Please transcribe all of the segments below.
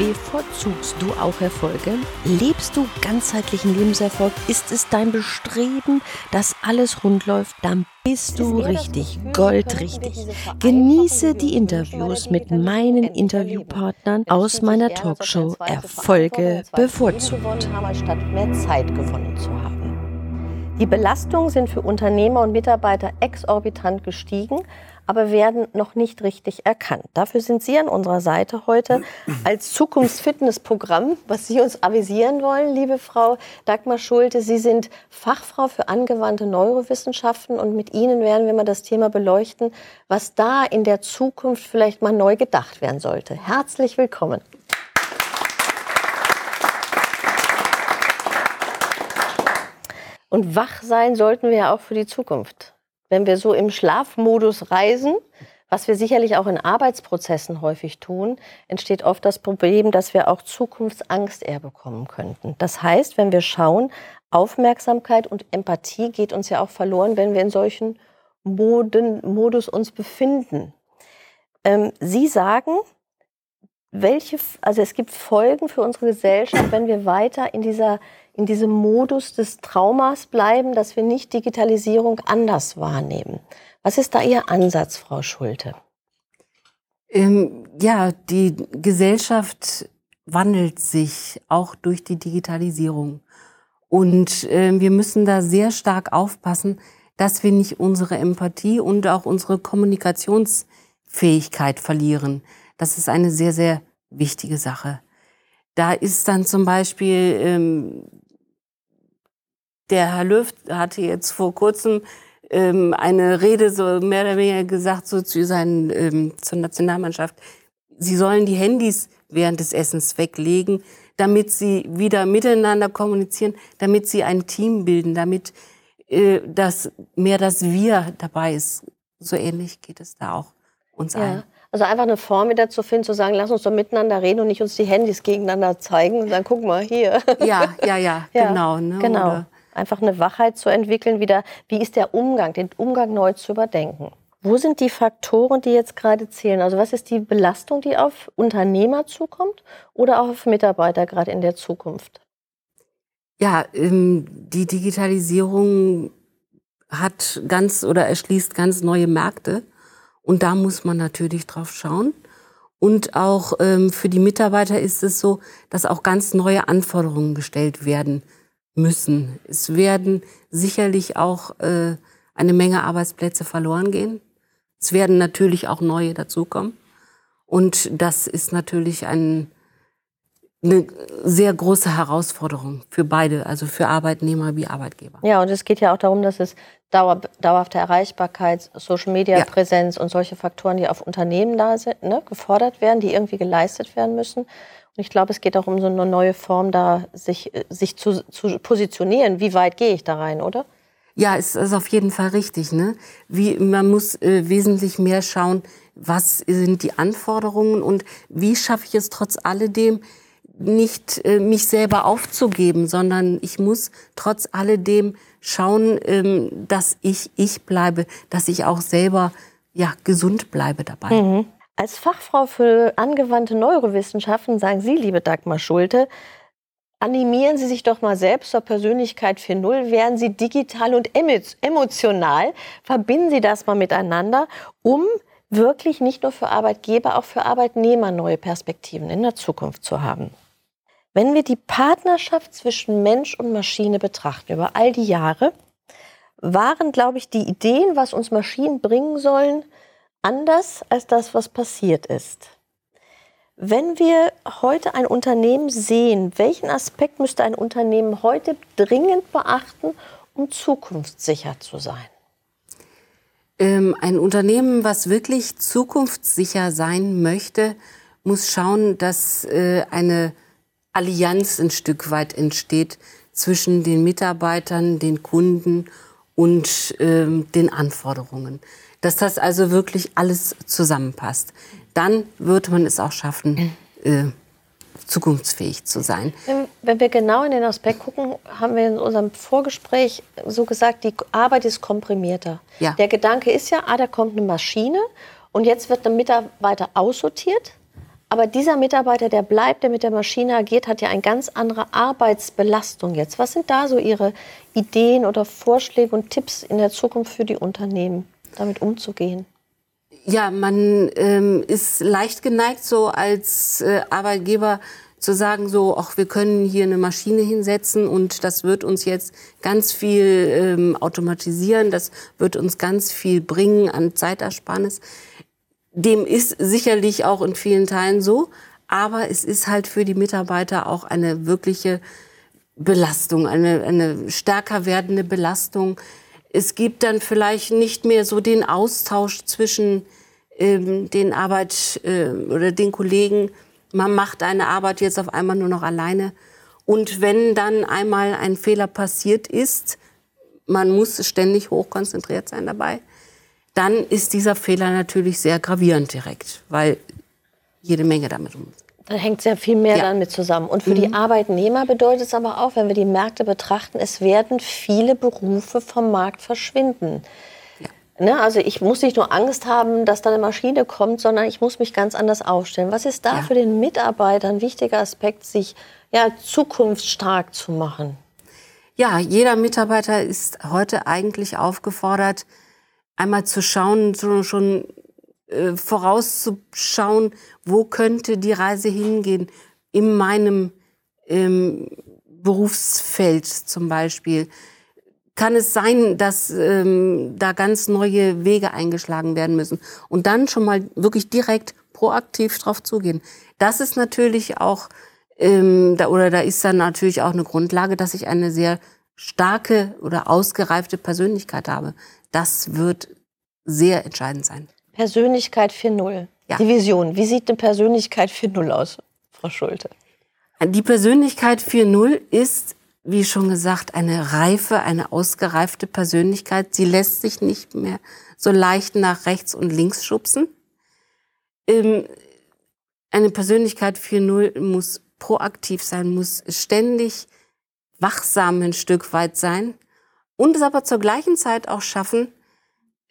Bevorzugst du auch Erfolge? Lebst du ganzheitlichen Lebenserfolg? Ist es dein Bestreben, dass alles rund läuft? Dann bist du richtig, goldrichtig. Genieße die Interviews mit meinen Interviewpartnern aus meiner Talkshow Erfolge bevorzugt. Statt mehr Zeit gewonnen zu haben. Die Belastungen sind für Unternehmer und Mitarbeiter exorbitant gestiegen aber werden noch nicht richtig erkannt. Dafür sind Sie an unserer Seite heute als Zukunftsfitnessprogramm, was Sie uns avisieren wollen, liebe Frau Dagmar Schulte. Sie sind Fachfrau für angewandte Neurowissenschaften und mit Ihnen werden wir mal das Thema beleuchten, was da in der Zukunft vielleicht mal neu gedacht werden sollte. Herzlich willkommen. Und wach sein sollten wir ja auch für die Zukunft wenn wir so im Schlafmodus reisen, was wir sicherlich auch in Arbeitsprozessen häufig tun, entsteht oft das Problem, dass wir auch Zukunftsangst eher bekommen könnten. Das heißt, wenn wir schauen, Aufmerksamkeit und Empathie geht uns ja auch verloren, wenn wir in solchen Moden, Modus uns befinden. Ähm, Sie sagen, welche, also es gibt Folgen für unsere Gesellschaft, wenn wir weiter in dieser in diesem Modus des Traumas bleiben, dass wir nicht Digitalisierung anders wahrnehmen. Was ist da Ihr Ansatz, Frau Schulte? Ähm, ja, die Gesellschaft wandelt sich auch durch die Digitalisierung. Und äh, wir müssen da sehr stark aufpassen, dass wir nicht unsere Empathie und auch unsere Kommunikationsfähigkeit verlieren. Das ist eine sehr, sehr wichtige Sache. Da ist dann zum Beispiel ähm, der Herr Löw hatte jetzt vor kurzem ähm, eine Rede so mehr oder weniger gesagt so zu seinen ähm, zur Nationalmannschaft. Sie sollen die Handys während des Essens weglegen, damit sie wieder miteinander kommunizieren, damit sie ein Team bilden, damit äh, das mehr das Wir dabei ist. So ähnlich geht es da auch uns ja. allen. Also einfach eine Form wieder zu finden, zu sagen, lass uns doch miteinander reden und nicht uns die Handys gegeneinander zeigen und dann guck mal hier. Ja, ja, ja, ja genau. Ne? Genau. Oder einfach eine Wachheit zu entwickeln, wieder, wie ist der Umgang, den Umgang neu zu überdenken. Wo sind die Faktoren, die jetzt gerade zählen? Also was ist die Belastung, die auf Unternehmer zukommt oder auch auf Mitarbeiter gerade in der Zukunft? Ja, ähm, die Digitalisierung hat ganz oder erschließt ganz neue Märkte. Und da muss man natürlich drauf schauen. Und auch ähm, für die Mitarbeiter ist es so, dass auch ganz neue Anforderungen gestellt werden müssen. Es werden sicherlich auch äh, eine Menge Arbeitsplätze verloren gehen. Es werden natürlich auch neue dazukommen. Und das ist natürlich ein, eine sehr große Herausforderung für beide, also für Arbeitnehmer wie Arbeitgeber. Ja, und es geht ja auch darum, dass es Dauer, dauerhafte Erreichbarkeit, Social Media ja. Präsenz und solche Faktoren, die auf Unternehmen da sind, ne, gefordert werden, die irgendwie geleistet werden müssen. Und ich glaube, es geht auch um so eine neue Form, da sich, sich zu, zu positionieren. Wie weit gehe ich da rein, oder? Ja, es ist auf jeden Fall richtig. Ne? Wie, man muss äh, wesentlich mehr schauen, was sind die Anforderungen und wie schaffe ich es trotz alledem, nicht äh, mich selber aufzugeben, sondern ich muss trotz alledem schauen, ähm, dass ich ich bleibe, dass ich auch selber ja gesund bleibe dabei. Mhm. Als Fachfrau für angewandte Neurowissenschaften sagen Sie, liebe Dagmar Schulte, animieren Sie sich doch mal selbst zur Persönlichkeit 4.0, werden Sie digital und emotional, verbinden Sie das mal miteinander, um wirklich nicht nur für Arbeitgeber, auch für Arbeitnehmer neue Perspektiven in der Zukunft zu haben. Wenn wir die Partnerschaft zwischen Mensch und Maschine betrachten über all die Jahre, waren, glaube ich, die Ideen, was uns Maschinen bringen sollen, anders als das, was passiert ist. Wenn wir heute ein Unternehmen sehen, welchen Aspekt müsste ein Unternehmen heute dringend beachten, um zukunftssicher zu sein? Ähm, ein Unternehmen, was wirklich zukunftssicher sein möchte, muss schauen, dass äh, eine Allianz ein Stück weit entsteht zwischen den Mitarbeitern, den Kunden und ähm, den Anforderungen. Dass das also wirklich alles zusammenpasst. Dann wird man es auch schaffen, äh, zukunftsfähig zu sein. Wenn, wenn, wir genau in den Aspekt gucken, haben wir in unserem Vorgespräch so gesagt, die Arbeit ist komprimierter. Ja. Der Gedanke ist ja, ah, da kommt eine Maschine und jetzt wird ein Mitarbeiter aussortiert. Aber dieser Mitarbeiter, der bleibt, der mit der Maschine agiert, hat ja eine ganz andere Arbeitsbelastung jetzt. Was sind da so Ihre Ideen oder Vorschläge und Tipps in der Zukunft für die Unternehmen, damit umzugehen? Ja, man ähm, ist leicht geneigt, so als äh, Arbeitgeber zu sagen, so, ach, wir können hier eine Maschine hinsetzen und das wird uns jetzt ganz viel ähm, automatisieren, das wird uns ganz viel bringen an Zeitersparnis. Dem ist sicherlich auch in vielen Teilen so, aber es ist halt für die Mitarbeiter auch eine wirkliche Belastung, eine, eine stärker werdende Belastung. Es gibt dann vielleicht nicht mehr so den Austausch zwischen ähm, den Arbeit äh, oder den Kollegen. Man macht eine Arbeit jetzt auf einmal nur noch alleine. Und wenn dann einmal ein Fehler passiert ist, man muss ständig hochkonzentriert sein dabei, dann ist dieser Fehler natürlich sehr gravierend direkt, weil jede Menge damit um. Da hängt sehr viel mehr ja. damit zusammen. Und für mhm. die Arbeitnehmer bedeutet es aber auch, wenn wir die Märkte betrachten, es werden viele Berufe vom Markt verschwinden. Ja. Ne? Also ich muss nicht nur Angst haben, dass da eine Maschine kommt, sondern ich muss mich ganz anders aufstellen. Was ist da ja. für den Mitarbeiter ein wichtiger Aspekt, sich ja, zukunftsstark zu machen? Ja, jeder Mitarbeiter ist heute eigentlich aufgefordert, einmal zu schauen, so schon äh, vorauszuschauen, wo könnte die Reise hingehen in meinem ähm, Berufsfeld zum Beispiel. Kann es sein, dass ähm, da ganz neue Wege eingeschlagen werden müssen und dann schon mal wirklich direkt proaktiv drauf zugehen. Das ist natürlich auch ähm, da, oder da ist dann natürlich auch eine Grundlage, dass ich eine sehr starke oder ausgereifte Persönlichkeit habe. Das wird sehr entscheidend sein. Persönlichkeit 4.0. Ja. Die Vision. Wie sieht eine Persönlichkeit 4.0 aus, Frau Schulte? Die Persönlichkeit 4.0 ist, wie schon gesagt, eine reife, eine ausgereifte Persönlichkeit. Sie lässt sich nicht mehr so leicht nach rechts und links schubsen. Ähm, eine Persönlichkeit 4.0 muss proaktiv sein, muss ständig wachsam ein Stück weit sein und es aber zur gleichen Zeit auch schaffen,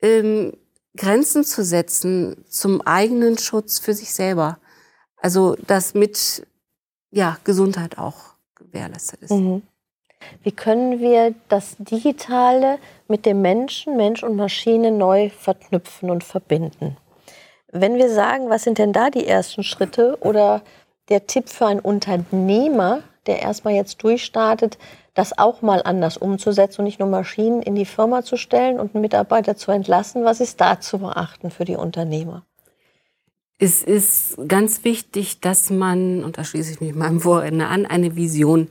ähm, Grenzen zu setzen zum eigenen Schutz für sich selber. Also dass mit ja, Gesundheit auch gewährleistet ist. Mhm. Wie können wir das Digitale mit dem Menschen, Mensch und Maschine neu verknüpfen und verbinden? Wenn wir sagen, was sind denn da die ersten Schritte oder der Tipp für einen Unternehmer, der erstmal jetzt durchstartet, das auch mal anders umzusetzen und nicht nur Maschinen in die Firma zu stellen und einen Mitarbeiter zu entlassen. Was ist da zu beachten für die Unternehmer? Es ist ganz wichtig, dass man, und da schließe ich mich meinem Vorredner an, eine Vision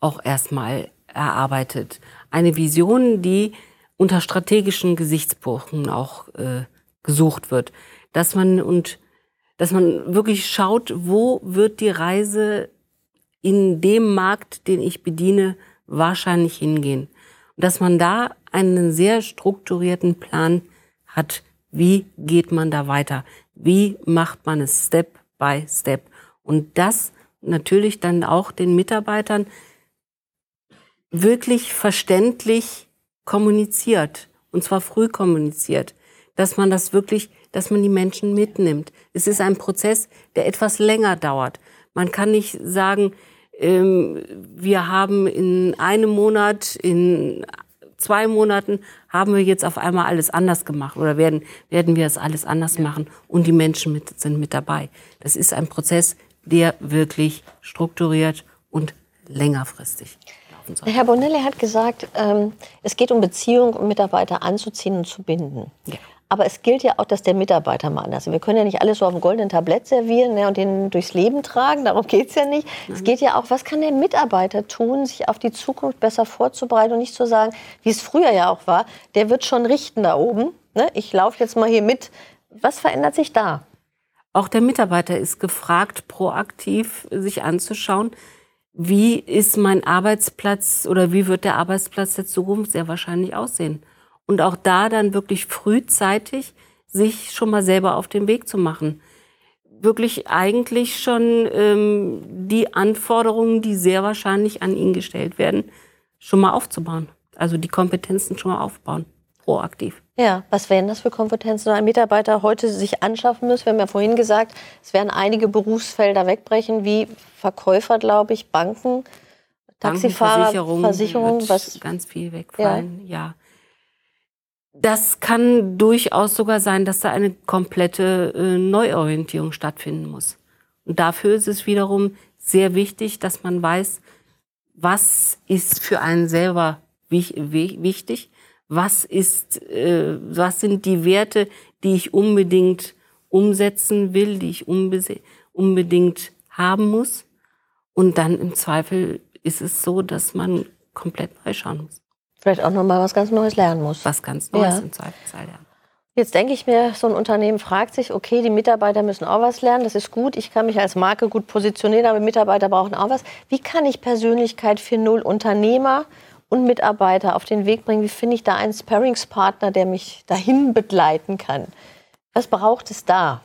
auch erstmal erarbeitet. Eine Vision, die unter strategischen Gesichtspunkten auch äh, gesucht wird. Dass man und dass man wirklich schaut, wo wird die Reise in dem Markt, den ich bediene, wahrscheinlich hingehen. Und dass man da einen sehr strukturierten Plan hat, wie geht man da weiter? Wie macht man es Step by Step? Und das natürlich dann auch den Mitarbeitern wirklich verständlich kommuniziert. Und zwar früh kommuniziert. Dass man das wirklich, dass man die Menschen mitnimmt. Es ist ein Prozess, der etwas länger dauert. Man kann nicht sagen, wir haben in einem Monat, in zwei Monaten haben wir jetzt auf einmal alles anders gemacht oder werden, werden wir es alles anders machen und die Menschen mit, sind mit dabei. Das ist ein Prozess, der wirklich strukturiert und längerfristig laufen soll. Herr Bonelli hat gesagt, ähm, es geht um Beziehungen, um Mitarbeiter anzuziehen und zu binden. Ja. Aber es gilt ja auch, dass der Mitarbeiter mal anders ist. Wir können ja nicht alles so auf dem goldenen Tablett servieren ne, und den durchs Leben tragen. Darum geht es ja nicht. Mhm. Es geht ja auch, was kann der Mitarbeiter tun, sich auf die Zukunft besser vorzubereiten und nicht zu sagen, wie es früher ja auch war, der wird schon richten da oben. Ne? Ich laufe jetzt mal hier mit. Was verändert sich da? Auch der Mitarbeiter ist gefragt, proaktiv sich anzuschauen, wie ist mein Arbeitsplatz oder wie wird der Arbeitsplatz der Zukunft sehr wahrscheinlich aussehen. Und auch da dann wirklich frühzeitig sich schon mal selber auf den Weg zu machen. Wirklich eigentlich schon ähm, die Anforderungen, die sehr wahrscheinlich an ihn gestellt werden, schon mal aufzubauen. Also die Kompetenzen schon mal aufbauen, proaktiv. Ja, was wären das für Kompetenzen, die ein Mitarbeiter heute sich anschaffen muss? Wir haben ja vorhin gesagt, es werden einige Berufsfelder wegbrechen, wie Verkäufer, glaube ich, Banken, Taxifahrer, Versicherung, Versicherung, was ganz viel wegfallen. Ja. ja. Das kann durchaus sogar sein, dass da eine komplette äh, Neuorientierung stattfinden muss. Und dafür ist es wiederum sehr wichtig, dass man weiß, was ist für einen selber wichtig, was ist, äh, was sind die Werte, die ich unbedingt umsetzen will, die ich unbedingt haben muss. Und dann im Zweifel ist es so, dass man komplett neu schauen muss. Vielleicht auch nochmal was ganz Neues lernen muss. Was ganz Neues ja. im Zweifelsfall, ja. Jetzt denke ich mir, so ein Unternehmen fragt sich, okay, die Mitarbeiter müssen auch was lernen, das ist gut, ich kann mich als Marke gut positionieren, aber Mitarbeiter brauchen auch was. Wie kann ich Persönlichkeit für null Unternehmer und Mitarbeiter auf den Weg bringen? Wie finde ich da einen Sparringspartner, der mich dahin begleiten kann? Was braucht es da?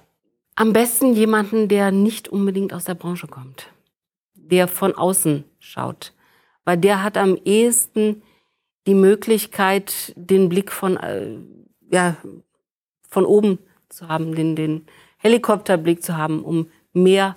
Am besten jemanden, der nicht unbedingt aus der Branche kommt, der von außen schaut, weil der hat am ehesten die Möglichkeit, den Blick von, äh, ja, von oben zu haben, den, den Helikopterblick zu haben, um mehr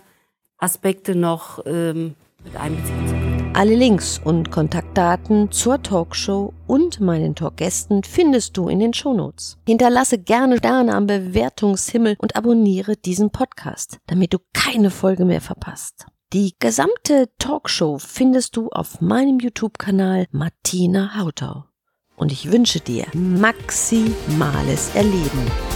Aspekte noch ähm, mit einbeziehen zu können. Alle Links und Kontaktdaten zur Talkshow und meinen Talkgästen findest du in den Shownotes. Hinterlasse gerne Sterne am Bewertungshimmel und abonniere diesen Podcast, damit du keine Folge mehr verpasst. Die gesamte Talkshow findest du auf meinem YouTube-Kanal Martina Hautau. Und ich wünsche dir maximales Erleben.